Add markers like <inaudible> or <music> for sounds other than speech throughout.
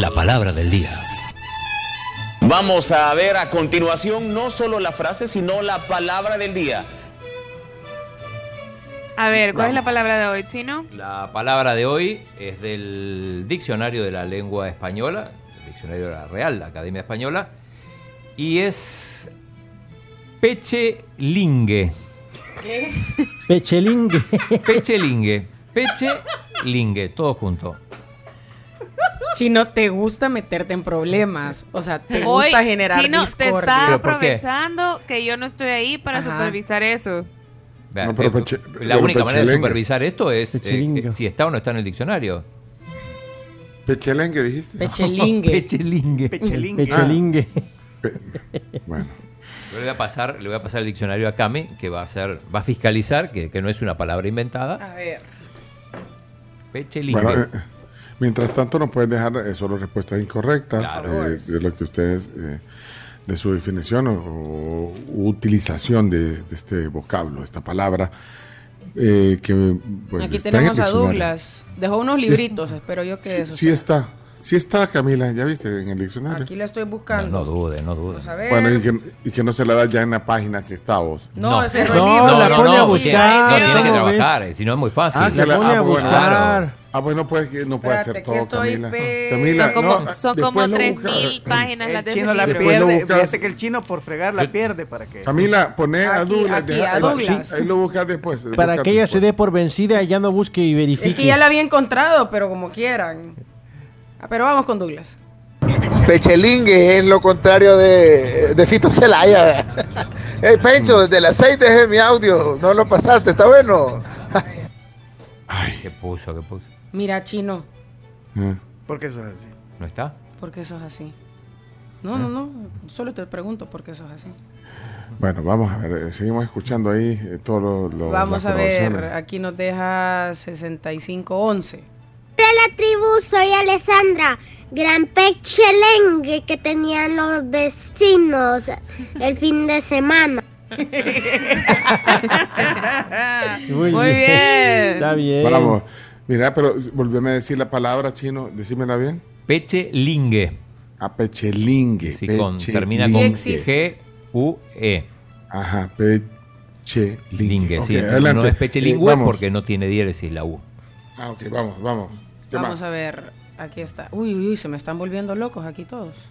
La palabra del día. Vamos a ver a continuación no solo la frase, sino la palabra del día. A ver, ¿cuál es la palabra de hoy, chino? La palabra de hoy es del Diccionario de la Lengua Española, el Diccionario de la Real Academia Española, y es pechelingue. ¿Qué? Pechelingue. Pechelingue. Pechelingue, todo junto. Chino, te gusta meterte en problemas. O sea, te Hoy, gusta generar Chino, te discordia. está ¿Pero por qué? aprovechando que yo no estoy ahí para Ajá. supervisar eso. Vea, No, pero eh, peche- la pero única manera de supervisar esto es eh, que si está o no está en el diccionario. Pechelengue, dijiste. Pechelingue. <laughs> Pechelingue. Pechelingue. Pechelingue. Bueno, Yo le voy a pasar, le voy a pasar el diccionario a Cami, que va a hacer, va a fiscalizar, que, que no es una palabra inventada. A ver. Pechelingue. bueno eh, mientras tanto nos pueden dejar eh, solo respuestas incorrectas Claro. eh, de lo que ustedes, eh, de su definición o, o utilización de, de este vocablo, esta palabra. eh, que pues, Aquí tenemos a. Douglas. Dejó unos Sí libritos, espero yo que Sí, eso sí sea. está, sí está Camila, ya viste en el diccionario. Aquí la estoy no, buscando. no dude, no dude. A ver. Bueno, y que, y que no se la da ya en la página que está vos. No, No. ese No, libro. la pone a buscar. No, tiene que ¿cómo trabajar, eh, si no es muy fácil. Ah, que la- pone a ah, bueno. buscar. Ah, pues no puede, no puede Espérate, hacer que todo, estoy Camila. pe- Camila, Son como, no, son como lo 3.000 busca. páginas las de chino la pierde. Fíjate que el chino por fregar la pierde para que. Camila, poné a Douglas. aquí, deja- a ahí- Douglas. Ahí lo buscas después. Para que ella se dé por vencida, ya no busque y verifique. Es que ya la había encontrado, pero como quieran. Ah, pero vamos con Douglas. Pechelingue es lo contrario de, de Fito Celaya. <laughs> Hey, Pencho, desde las 6 dejé mi audio, no lo pasaste, está bueno. ¿Qué puso? ¿Qué puso? Mira, Chino, Ah. ¿Por qué eso es así? ¿No está? ¿por qué sos así? No, no, no. Solo te pregunto por qué sos así. Bueno, vamos a ver, eh, seguimos escuchando ahí eh, todo lo, lo- Vamos a ver, aquí nos deja 6511. La tribu, soy Alessandra. Gran pechelengue que tenían los vecinos el fin de semana. <laughs> Muy, Muy bien. Está bien. Vamos, mira, pero volveme a decir la palabra chino, decímela bien. Pechelingue. A pechelingue. Sí, con, termina con. G-U-E. Ajá, pechelingue. Lingue, sí. No es Eh, pechelingüe vamos. porque no tiene diéresis la U. Ah, ok, vamos, vamos. ¿Qué Vamos más? a ver, aquí está. Uy, uy, uy, se me están volviendo locos aquí todos.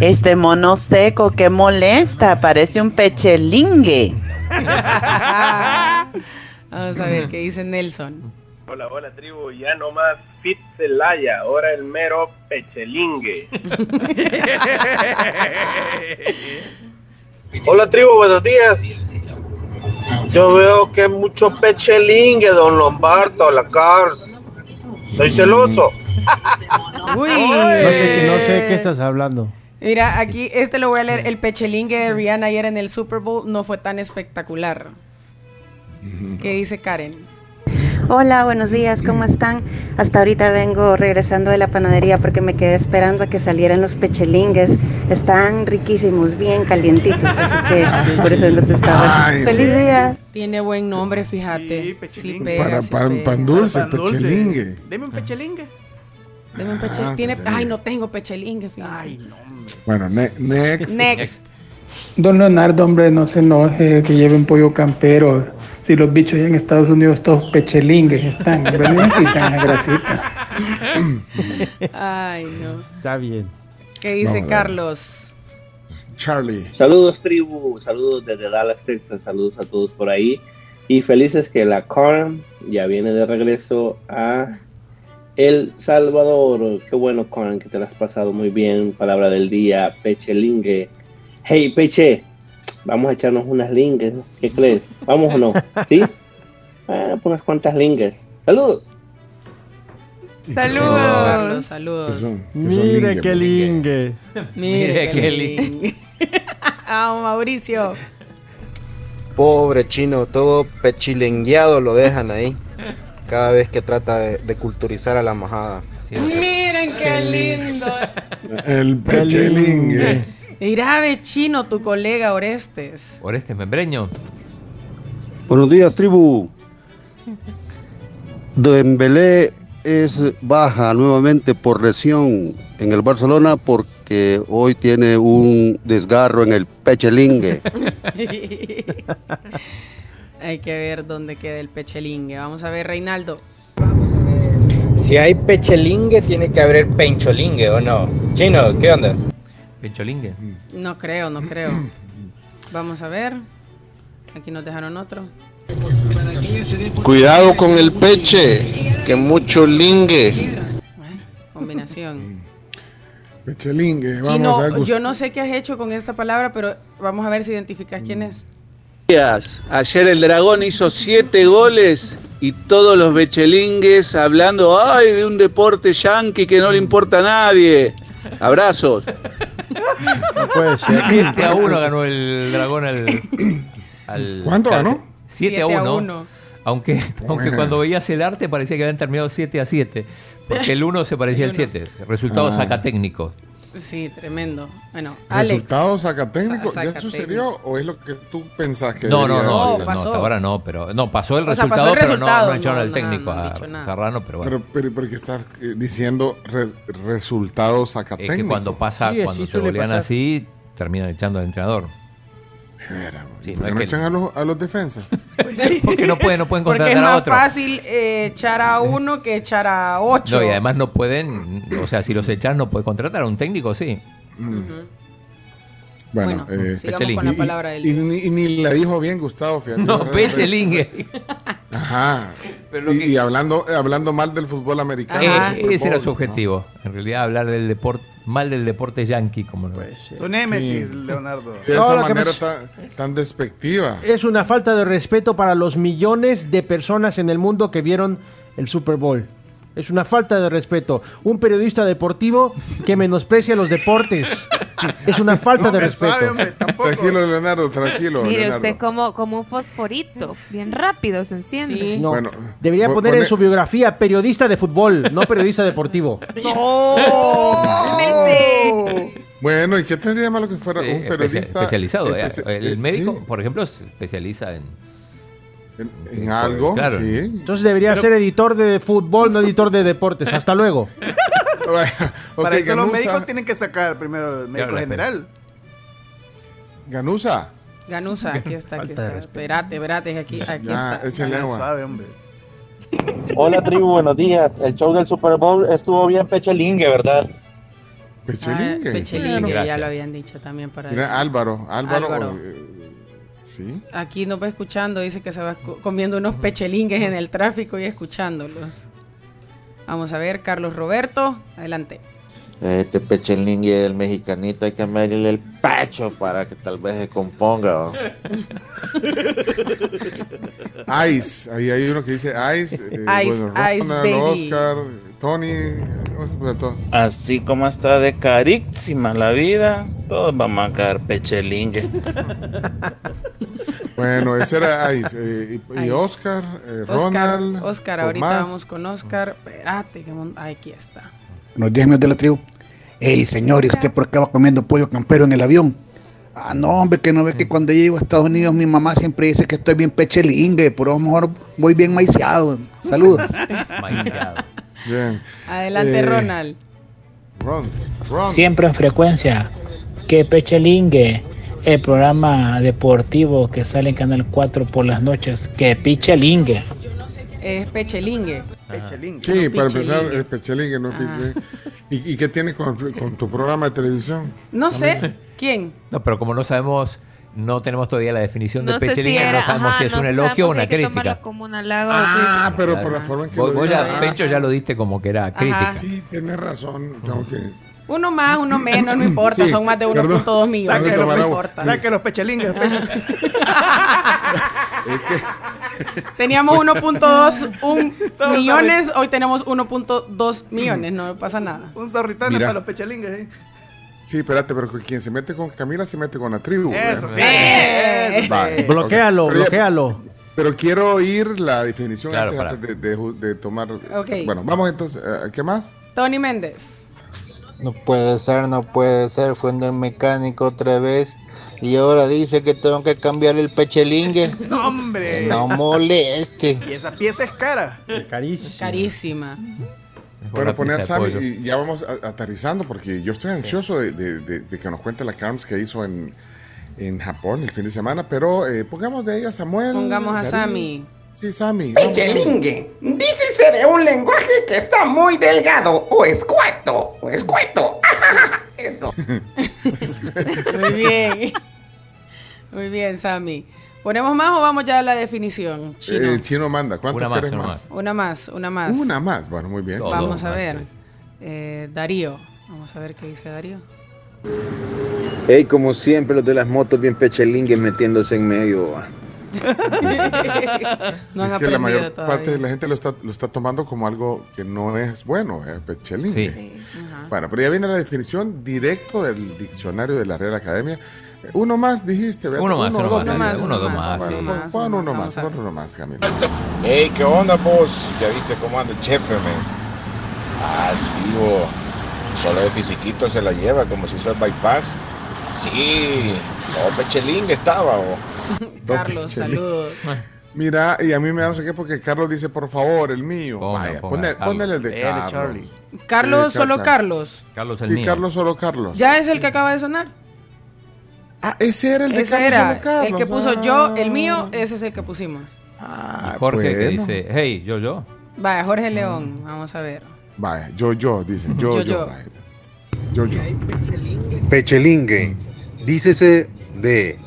Este mono seco que molesta, parece un pechelingue. <laughs> Vamos a ver qué dice Nelson. Hola, hola tribu, ya no más Fit Celaya, ahora el mero pechelingue. <laughs> hola tribu, buenos días. Yo veo que mucho pechelingue, don Lombardo, la Cars. Soy celoso. <laughs> Uy. No sé, no sé qué estás hablando. Mira, aquí este lo voy a leer. El pechelingue de Rihanna ayer en el Super Bowl no fue tan espectacular. ¿Qué dice Karen? Hola, buenos días, ¿cómo están? Hasta ahorita vengo regresando de la panadería porque me quedé esperando a que salieran los pechelingues. Están riquísimos, bien calientitos, así que por eso los estaba. Ay, ¡Feliz día! Tiene buen nombre, fíjate. Sí, pechelingue. pega, Para sí pan, pega. pan dulce, Pan dulce. pechelingue. Deme un pechelingue. Deme un peche- Ah, tiene- pechelingue. Ay, no tengo pechelingue, fíjate. Ay, no. hombre. Bueno, ne- next. Next. Don Leonardo, hombre, no se enoje que lleve un pollo campero. Si los bichos allá en Estados Unidos todos pechelingues están, hombre, necesitan esa grasita. Ay, no. Está bien. ¿Qué dice Vamos. Carlos? Charlie. Saludos tribu, saludos desde Dallas, Texas, saludos a todos por ahí. Y felices que la Karen ya viene de regreso a El Salvador. Qué bueno, Karen, que te la has pasado muy bien. Palabra del día, pechelingue. Hey, Peche, vamos a echarnos unas lingues. ¿no? ¿Qué crees? ¿Vamos o no? ¿Sí? <laughs> Ah, unas cuantas lingues. Saludos. Saludos. Carlos, ¿Qué saludos. Mire lingue, <laughs> qué pues? lingue. Mire, qué lindo. ah, Mauricio. Pobre chino, todo pechilengueado lo dejan ahí. Cada vez que trata de, de culturizar a la majada. Miren qué lindo. <laughs> El pechelingue. Ve chino, tu colega Orestes. Oreste Membreño. Buenos días, tribu. <laughs> Dembélé es baja nuevamente por lesión en el Barcelona porque hoy tiene un desgarro en el pechelingue. <laughs> Hay que ver dónde queda el pechelingue. Vamos a ver, Reinaldo. Si hay pechelingue, tiene que haber pencholingue, ¿o no? Chino, ¿qué onda? Pencholingue. No creo, no creo. Vamos a ver. Aquí nos dejaron otro. Cuidado con el peche, que mucho lingue. Combinación. Pechelingue, vamos Chino, a ver. yo no sé qué has hecho con esta palabra, pero vamos a ver si identificas quién es. días. Ayer el Dragón hizo siete goles y todos los bechelingues hablando, ay, de un deporte yanqui que no le importa a nadie. Abrazos. No puede ser. <laughs> 7 a 1 ganó el dragón al. al ¿Cuánto ganó? 7 a 1. Aunque, aunque cuando veías el arte parecía que habían terminado 7 a 7. Porque el 1 se parecía El al uno. 7. Resultado Ah. sacatécnico. Sí, tremendo. Bueno, Alex. ¿Resultados sacatécnicos? Sa- ¿Ya sucedió o es lo que tú pensás que No, no, no, No, no, pasó. hasta ahora no, pero no, pasó el O sea, resultado, pasó el pero no- no, echaron al no, técnico no a. Serrano, pero bueno. Pero, pero porque estás eh, diciendo re- resultados es sacatécnicos. que cuando pasa, Sí, cuando suele golean así, terminan echando al entrenador. Sí, ¿por no qué es no que- echan a los, a los defensas? <laughs> Porque no pueden, no pueden Porque es contratar a más otro. fácil eh, echar a uno que echar a ocho. No, y además no pueden, o sea, si los echas no puedes contratar a un técnico, sí. Bueno, Bueno, eh, sigamos con la y- palabra del y, y ni la dijo bien Gustavo, fíjate. No, Pechelingue. Ajá. Pero lo y, que- y hablando, hablando mal del fútbol americano. Eh, ese era su ¿no? objetivo. En realidad, hablar del deporte, mal del deporte yankee, como no Su némesis, Sí. Leonardo. De esa lo manera tan despectiva. Es una falta de respeto para los millones de personas en el mundo que vieron el Super Bowl. Es una falta de respeto. Un periodista deportivo que menosprecia los deportes. <laughs> Es una falta de Hombre, respeto. hombre, tampoco. Tranquilo, Leonardo, tranquilo. Mire Leonardo. usted como, como un fosforito, bien rápido se enciende. Sí. No, Bueno, debería pon- poner en su biografía periodista de fútbol, no periodista deportivo. <laughs> ¡Cálmese! Bueno, ¿y qué tendría de malo que fuera Sí, un periodista especializado. especia- el eh, médico, sí, por ejemplo, se especializa en. En, en algo, Claro. sí. Entonces debería ser editor de fútbol, no editor de deportes. Hasta <laughs> luego. Bueno, ok, Para eso los médicos tienen que sacar primero el médico Claro, general. Ganusa. Ganusa, aquí está, aquí está. Espérate, espérate, aquí, aquí Ya, está. échale Ah, agua. Suave, hombre. Hola, tribu, buenos días. El show del Super Bowl estuvo bien pechelingue, ¿verdad? Pechelingue. Ah, Pechelingue, ya lo habían dicho también para Mira, Álvaro. Álvaro. Álvaro. eh, sí. Aquí nos va escuchando, dice que se va co- comiendo unos pechelingues en el tráfico y escuchándolos. Vamos a ver, Carlos Roberto, adelante. Este pechelingue del mexicanito hay que medirle el pecho para que tal vez se componga. <laughs> Ice. Ahí hay uno que dice Ice. eh, Ice, bueno, Ice, Ronald, baby. Oscar, Tony. pues. Así como está de carísima la vida, todos vamos a caer pechelingue. <laughs> Bueno, ese era Ice. eh, y, y Ice. Oscar, eh, Oscar, Ronald. Oscar, ahorita vamos con Oscar. Espérate, que aquí está. Buenos días, amigos de la tribu. Ey, señor, ¿y usted por qué va comiendo pollo campero en el avión? Ah, no, hombre, que no ve que cuando llego a Estados Unidos mi mamá siempre dice que estoy bien pechelingue, pero a lo mejor voy bien maiciado. Saludos. <laughs> Maiciado. Bien. Adelante, Eh, Ronald. Ron. Ron. Siempre en frecuencia. Que Pechelingue, el programa deportivo que sale en Canal 4 por las noches. Que Pichelingue. Es pechelingue. Pechelingue. Sí, No, para empezar, es Pechelingue, no Ah. ¿Y, ¿Y qué tiene con, con tu programa de televisión? No sé, ¿quién? No, pero como no sabemos, no tenemos todavía la definición No de si era- no sabemos ajá, si es no un elogio o una crítica. como un halago. Ah, pero Claro. por la forma en que Vos, lo ya, Pencho, ya lo diste como que era crítica. Sí, tienes razón. Tengo que... Uno más, uno menos, no importa, Sí, son más de perdón. 1.2 millones. Saque no agua. importa. Saque los pechelingues. pecho. <laughs> Es que Teníamos 1.2 un <laughs> Todos millones, hoy tenemos 1.2 millones, no pasa nada. Un zorritano para los pechelingues. ¿eh? Sí, espérate, pero quien se mete con Camila se mete con la tribu. Eso sí. Eh. eso sí. Vale, Bloquéalo, ok. Pero ya- bloquéalo. Pero quiero oír la definición Claro, antes, de, de ju- de tomar. Ok. Bueno, vamos entonces. eh, ¿Qué más? Tony Méndez. No puede ser, no puede ser. Fue el mecánico otra vez. Y ahora dice que tengo que cambiar el pechelingue. <laughs> No, hombre. Que no moleste. Y esa pieza es cara. Carísima. Carísima. Bueno, poner a Sammy y ya vamos a- aterrizando porque yo estoy ansioso de, de- de- de que nos cuente la Carms que hizo en, en Japón el fin de semana, pero eh, pongamos de ella a Samuel. Pongamos a Darío. Sammy. Sí, Sammy. vamos, Sammy. Pechelingue. Dícese de un lenguaje que está muy delgado o escueto. O escueto. <laughs> Eso. <laughs> Muy bien. Muy bien, Sammy. ¿Ponemos más o vamos ya a la definición? Chino. El chino manda. ¿Cuánto Una más, quieres una más? Una más, una más. Una más. Bueno, muy bien. Vamos a ver. Eh, Darío. Vamos a ver qué dice Darío. Ey, como siempre, los de las motos bien pechelingues metiéndose en medio. <laughs> no han es que la mayor todavía. parte de la gente lo está, lo está tomando como algo que no es bueno, eh, pechelingue. Sí. Bueno, pero ya viene la definición directo del diccionario de la Real Academia. Eh, Uno más dijiste, ¿verdad? Uno más, uno dos. más, Uno más, uno, dos más, pon- Más, pon uno, más, pon uno más, Camilo. Hey, ¿qué onda, vos? ¿Ya viste cómo anda el chefe, man? Ah, sí, bo. Solo de fisiquito se la lleva, como si fuera bypass. Sí, no, pechelingue estaba, bo. <laughs> Carlos, saludos. Mira, y a mí me da no sé qué porque Carlos dice, por favor, el mío. Vaya, ponga, ponle- el de Carlos. Charlie. Carlos, Sí, solo Carlos. Carlos. Carlos el Y mío. Carlos, solo Carlos. ¿Ya es el que acaba de sonar? Ah, ese era el de Ese Carlos, era. solo Carlos. El que puso Ah. yo, el mío, ese es el que pusimos. Ah, Y Jorge que dice, hey, yo, yo. Vaya, Jorge León. Vamos a ver. Vaya, yo, yo, dicen. Yo, Yo, yo. yo. vaya. Yo, yo. Pechelingue. Dícese de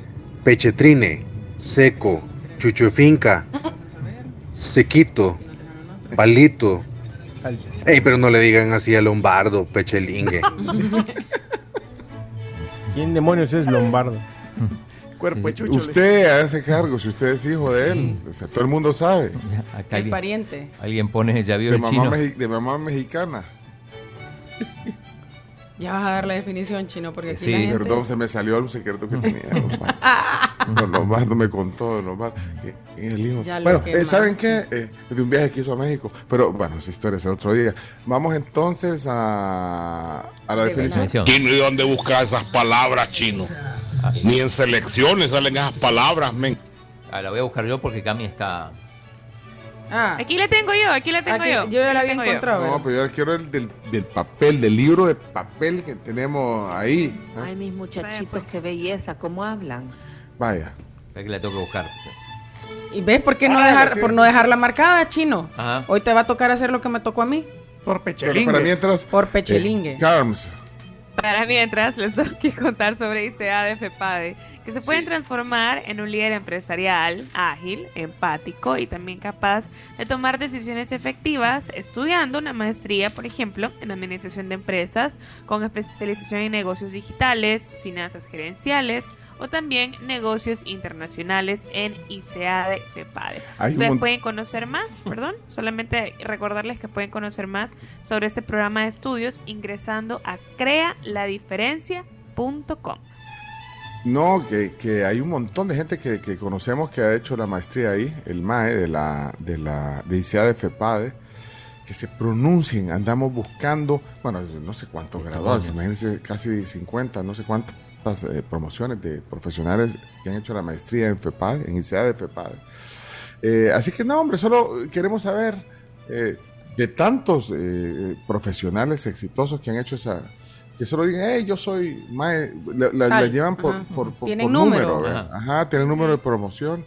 pechetrine, seco, chuchufinca, sequito, palito. Ey, pero no le digan así a Lombardo, pechelingue. <laughs> ¿Quién demonios es Lombardo? <laughs> Cuerpo de chucho. Usted hace cargo, si usted es hijo de él. O sea, todo el mundo sabe. Acá El alguien, pariente. alguien pone, ya vio De el mamá, chino. mexi- de mamá mexicana. Ya vas a dar la definición, chino, porque aquí Sí. la gente... Perdón, se me salió un secreto que tenía. <laughs> Lombardo. Don Lombardo me contó, Lombardo, que el hijo. Bueno, eh. ¿saben qué? Eh, de un viaje que hizo a México. Pero bueno, esa historia es el otro día. Vamos entonces a, a la De definición. Chino, ¿y dónde buscas esas palabras, chino? Ni en selecciones salen esas palabras, men. Ah, la voy a buscar yo porque Cami está. Ah, Aquí le tengo yo, aquí le tengo Aquí- yo. yo ya la había encontrado. No, pero yo quiero el del, del papel, del libro de papel que tenemos ahí. ¿eh? Ay, mis muchachitos, qué belleza, cómo hablan. Vaya. Espera que la tengo que buscar. ¿Y ves por qué no Ah, dejar, por no dejarla marcada, chino? Ajá. Hoy te va a tocar hacer lo que me tocó a mí. Por Pero pechelingue. para mientras. Por pechelingue. eh, Carms. Para mientras les tengo que contar sobre ICA de FEPADE, que se pueden transformar en un líder empresarial ágil, empático y también capaz de tomar decisiones efectivas estudiando una maestría, por ejemplo, en administración de empresas con especialización en negocios digitales, finanzas gerenciales o también negocios internacionales en ICA de FEPADE. Un Ustedes pueden conocer más, <laughs> perdón, solamente recordarles que pueden conocer más sobre este programa de estudios ingresando a crealadiferencia.com. No, que, que hay un montón de gente que, que conocemos que ha hecho la maestría ahí, el MAE de la de la de ICEA de FEPADE, que se pronuncien. Andamos buscando, bueno, no sé cuántos graduados, imagínense casi 50, no sé eh, promociones de profesionales que han hecho la maestría en FEPADE, en ICEA de FEPADE. Eh, así que no, hombre, solo queremos saber eh, de tantos eh, profesionales exitosos que han hecho esa, que solo digan, hey, yo soy mae", la, la- la Tal, llevan por, ajá. por, por- Tienen por número. número, ¿verdad? ajá, tienen número de promoción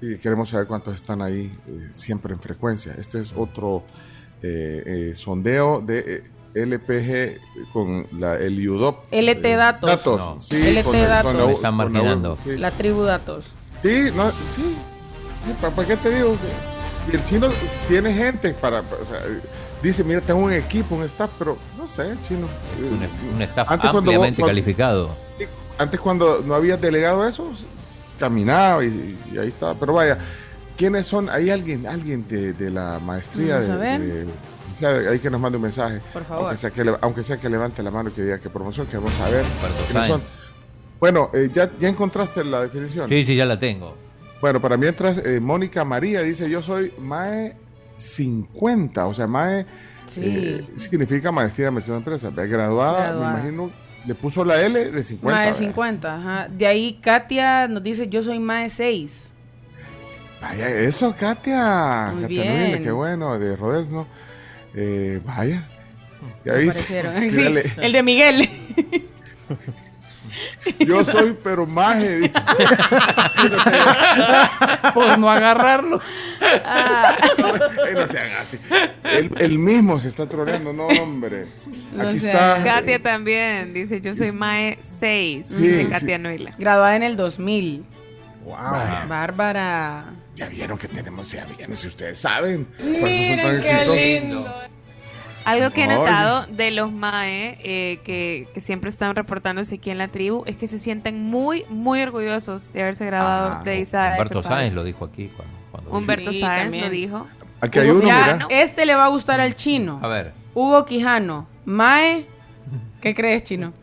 y queremos saber cuántos están ahí eh, siempre en frecuencia. Este es otro eh, eh, sondeo de eh, LPG con la, el UDOP. LT eh, datos. datos, No. sí, LT con datos. con la- Me están con la- marginando. sí. La tribu datos. Sí, no, sí. Sí, ¿Para, para qué te digo? Y el chino tiene gente para, o sea, dice, mira, tengo un equipo, un staff, pero no sé, el chino. Un, un staff Antes ampliamente vos- calificado. sí, Antes cuando no habías delegado eso, caminaba y, y ahí estaba. Pero vaya, ¿quiénes son? ¿Hay alguien, alguien de, de la maestría? Vamos de, a ver. de- sea, hay que nos mande un mensaje. Por favor. Aunque sea que, aunque sea que levante la mano y que diga qué promoción, queremos saber. Son. Bueno, eh, ya, ya encontraste la definición. Sí, sí, ya la tengo. Bueno, para mientras, eh, Mónica María dice, yo soy Mae 50. O sea, MAE Sí. eh, significa maestría de administración de empresas. Graduada, Graduada. me imagino, le puso la L de 50. Mae ¿verdad? 50, ajá. De ahí Katia nos dice, yo soy Mae 6. Vaya, eso, Katia. Muy Katia bien. Qué bueno, de Rodesno. Eh, vaya. Ya viste. Sí, <laughs> el de Miguel. Yo soy pero maje, dice. <laughs> Por no agarrarlo. Ay, no sean así. Él, él mismo se está troleando, no, hombre. No Aquí sé. está. Katia también dice, yo soy Mae 6. Sí, dice sí. Katia Nuila. Graduada en el 2000. Vaya. Bárbara. Ya vieron que tenemos, ya vieron, si ustedes saben. Por eso son Miren qué lindo. Algo que he notado de los MAE eh, que, que siempre están reportándose aquí en la tribu es que se sienten muy, muy orgullosos de haberse graduado Ah, de ISA. Humberto Sáenz lo dijo aquí. Cuando, cuando- Humberto Sí, Sáenz también. lo dijo. Aquí hay uno, Mira, mira. este le va a gustar al chino. A ver. Hugo Quijano. Mae. ¿Qué crees, chino?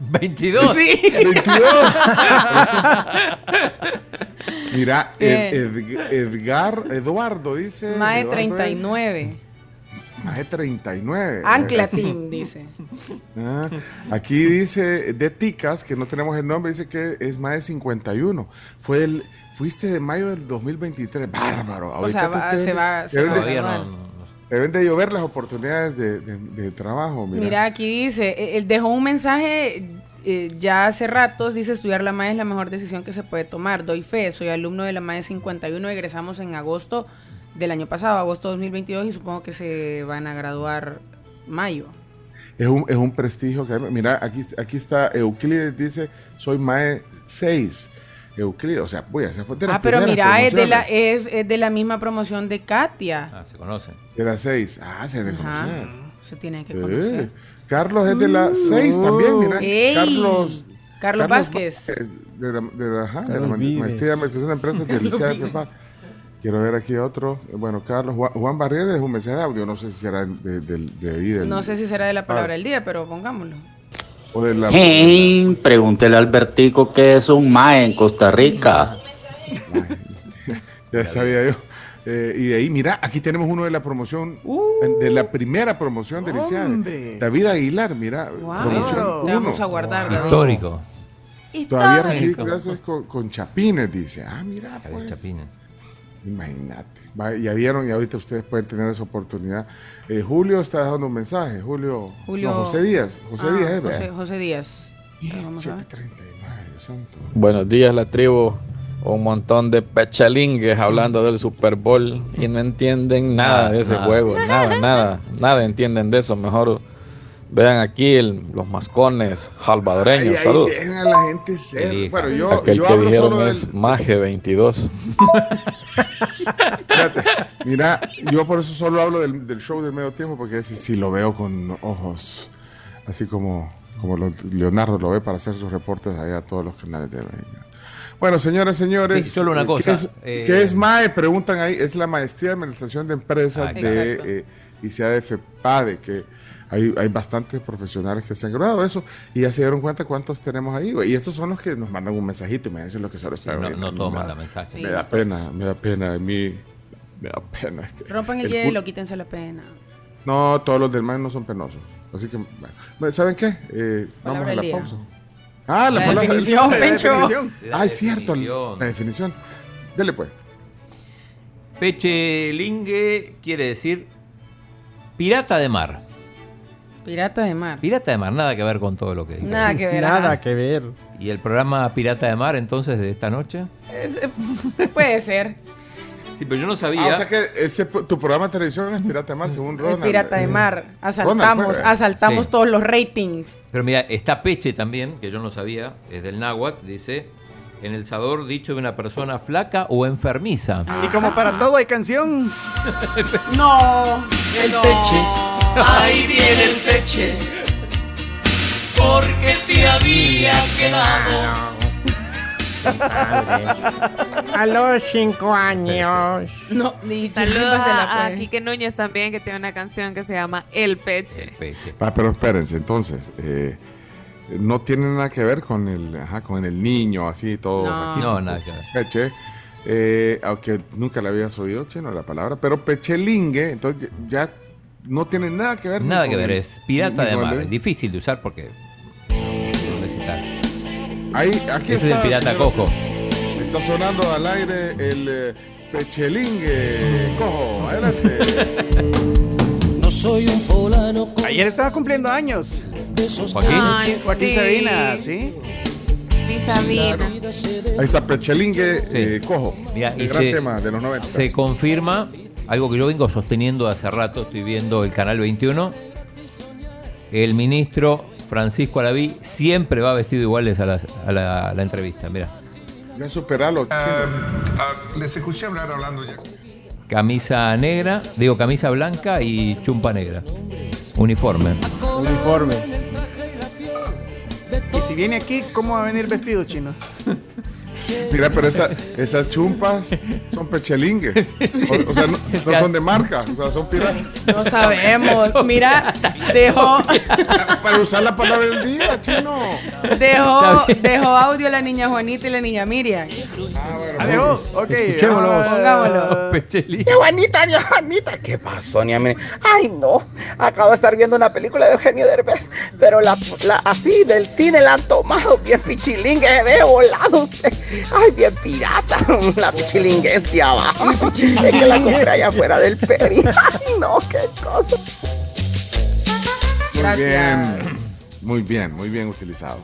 22. Sí. 22. <laughs> Mira, Eh. Ed- Ed- Edgar, Eduardo dice. Mae Eduardo 39. es- Mae 39. Ancla Team, dice. Ah, aquí dice de Ticas, que no tenemos el nombre, dice que es Mae 51. Fue el, fuiste de mayo del 2023. Bárbaro. O sea, va- te- se va- se va deben a de- graduar. Deben de llover las oportunidades de, de- de trabajo. Mira. Mira, aquí dice, él dejó un mensaje eh, ya hace ratos, dice estudiar la MAE es la mejor decisión que se puede tomar. Doy fe, soy alumno de la MAE 51, egresamos en agosto del año pasado, agosto 2022, y supongo que se van a graduar mayo. Es un, es un prestigio que. Mira, aquí, aquí está Euclides, dice, soy MAE 6. Euclides, o sea, voy a hacer de las Ah, pero mira, es de, la, es, es de la misma promoción de Katia. Ah, se conocen. De las 6. Ah, se Ajá, conocer. se tiene que Eh, conocer. Carlos es de la 6 también, mira. Ey, Carlos, Carlos Vázquez. De la, de la- ajá, de la maestría de administración de empresas de Licea de. FEPA. Quiero ver aquí otro. Bueno, Carlos, Juan, Juan Barrera es un mensaje de audio, no sé si será de, de- de ahí. Del, No sé si será de la palabra Ah. del día, pero pongámoslo. La, Hey, pregúntele a Albertico qué es un MAE en Costa Rica. Ya sabía yo. Eh, y de ahí, mira, aquí tenemos uno de la promoción, de la primera promoción de. David Aguilar, mira. Wow. promoción Te vamos a guardar, David. Histórico. Todavía recibí clases con, con Chapines, dice. Ah, mira, pues. Chapines. Imagínate. Ya vieron y ahorita ustedes pueden tener esa oportunidad. Eh, Julio está dejando un mensaje. Julio. Julio- no, José Díaz. José Ah, Díaz, es, José. José Díaz. Vamos a ver. 739, Dios santo. Buenos días, la tribu. Un montón de pechalingues hablando del Super Bowl y no entienden nada de ese Nada. juego. Nada, nada, nada entienden de eso. Mejor vean aquí el- los mascones salvadoreños. Saludos. dejen a la gente ser. Bueno, yo, Aquel yo que hablo dijeron solo es del. Maje 22. Fíjate, mira, yo por eso solo hablo del, del show del medio tiempo, porque sí lo veo con ojos, así como, como lo- Leonardo lo ve para hacer sus reportes allá a todos los canales de Venga. Bueno, señoras, señores. Sí, solo una cosa, ¿Qué es, eh, qué es MAE? Preguntan ahí. Es la Maestría de Administración de Empresas Ah, de eh, ICADF PADE, que hay, hay bastantes profesionales que se han graduado de eso y ya se dieron cuenta cuántos tenemos ahí. Y estos son los que nos mandan un mensajito y me dicen lo que se lo Sí, están no, no todos Me da- mandan mensajes. Me da pena, me da pena. A mí me da pena. es que Rompan el, el hielo, quítense la pena. No, todos los del MAE no son penosos. Así que, bueno. ¿saben qué? Eh, vamos a la día. pausa. Ah, la, La palabra- definición, la Pencho. definición. La Ah, es cierto, la definición. Dele pues. Pechelingue quiere decir pirata de mar. Pirata de mar. Pirata de mar, nada que ver con todo lo que dije. Nada que ver. Nada que ver. ¿Y el programa Pirata de Mar entonces de esta noche? <laughs> Puede ser. Sí, pero yo no Ah, sabía. o sea que ese, tu programa de televisión es Pirata de Mar, según El Ronald. pirata de Eh, mar. Asaltamos, asaltamos Sí. todos los ratings. Pero mira, está Peche también, que yo no sabía, es del náhuatl, dice, en el sabor dicho de una persona flaca o enfermiza. Y como para todo hay canción. <laughs> No. El peche, ahí viene el peche, porque se había quedado. <laughs> A los cinco años. No, ni Saludos a, a. Quique Núñez también, que tiene una canción que se llama El Peche. Peche. Ah, pero espérense, entonces, eh, no tiene nada que ver con el, ajá, con el niño, así, todo. No, nada que ver. Peche. Eh, aunque nunca la habías oído, chino, la palabra. Pero pechelingue, entonces ya no tiene nada que ver. Nada que ver, el- es pirata el- Es difícil de usar porque. ¿dónde está? Ahí, aquí Ese es el está, pirata señoras- cojo. Está sonando al aire el eh, pechelingue cojo. Adelante. No soy un fulano Ayer estaba cumpliendo años. ¿Joaquín? Ay, Joaquín sí. Sabina, ¿sí? Sabina. Ahí está pechelingue eh, cojo. Mira, gran se- tema de los 90. Se confirma algo que yo vengo sosteniendo hace rato, estoy viendo el canal 21. El ministro Francisco Alaví siempre va vestido iguales a la, a la- a la entrevista. Mira, Ya superalo. les escuché hablar hablando ya. camisa negra, digo camisa blanca y chumpa negra. Uniforme. Uniforme. Y si viene aquí, ¿cómo va a venir vestido, chino? <laughs> Mira, pero esa- esas chumpas son pechelingues. <laughs> O, o sea, no, no son de marca, o sea, son piratas. No sabemos. Mira, dejó, Para usar la palabra del día, chino. dejó, dejó audio la niña Juanita y la niña Miriam. Ah, dejó. Ok. Escuchémoslo. ah, Pongámoslo. Pechelín. ¡Qué Juanita, ni Juanita! ¿Qué pasó, ni Ay, no. Acabo de estar viendo una película de Eugenio Derbez, pero la, la- así del cine la han tomado bien pichilingue, se ve volado usted. Ay, bien pirata. <laughs> La pichilingue es de abajo. Es que la compré allá afuera del peri. <laughs> Ay, no, qué cosa. Muy Gracias. bien. Muy bien, muy bien utilizado.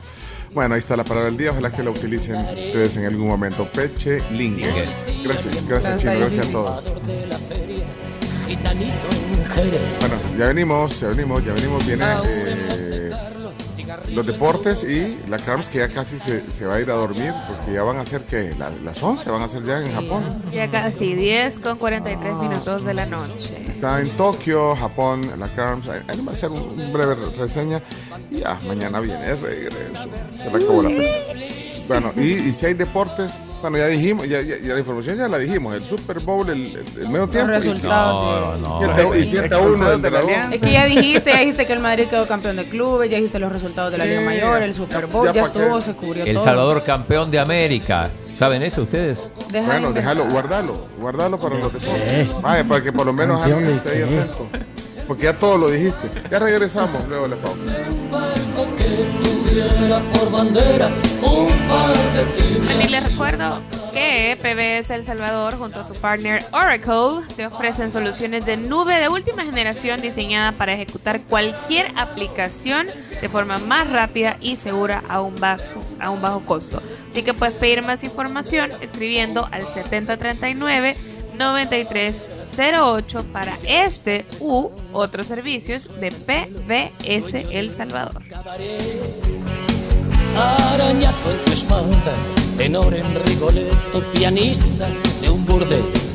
Bueno, ahí está la palabra del día. Ojalá que la utilicen ustedes en algún momento. Pechelingue. Gracias, gracias, chino. Gracias a todos. Bueno, ya venimos, ya venimos, ya venimos. Viene eh, los deportes y la Carms que ya casi se, se va a ir a dormir porque ya van a ser que las 11 van a ser ya en Japón. Ya casi 10 con 43 minutos de la noche. Está en Tokio, Japón, la Carms. Ahí va a hacer un, un breve reseña. Y ya, mañana viene el regreso. Se le acabó la pesa. Bueno, y, y si hay deportes, bueno, ya dijimos, ya, ya- ya la información ya la dijimos. El Super Bowl, el, el- el medio tiempo. y- resultados No, y no. siete- y 7 a 1 el de la Es que ya dijiste, ya dijiste que el Madrid quedó campeón de clubes, ya dijiste los resultados de la Liga. Mayor, el Super Bowl, Ya ya, estuvo, se cubrió El todo. Salvador campeón de América. ¿Saben eso ustedes? Deja Bueno, déjalo, guardalo, guardalo para los deportes. Vaya, para que por lo menos alguien esté ahí atento. Porque ya todo lo dijiste. Ya regresamos luego la pausa. Por bandera un par de y les recuerdo que PBS El Salvador junto a su partner Oracle te ofrecen soluciones de nube de última generación diseñada para ejecutar cualquier aplicación de forma más rápida y segura a un bajo, a un bajo costo. Así que puedes pedir más información escribiendo al 7039 9308 para este u otros servicios de PBS El Salvador. Arañazo en tu espalda, tenor en Rigoletto, pianista de un burdel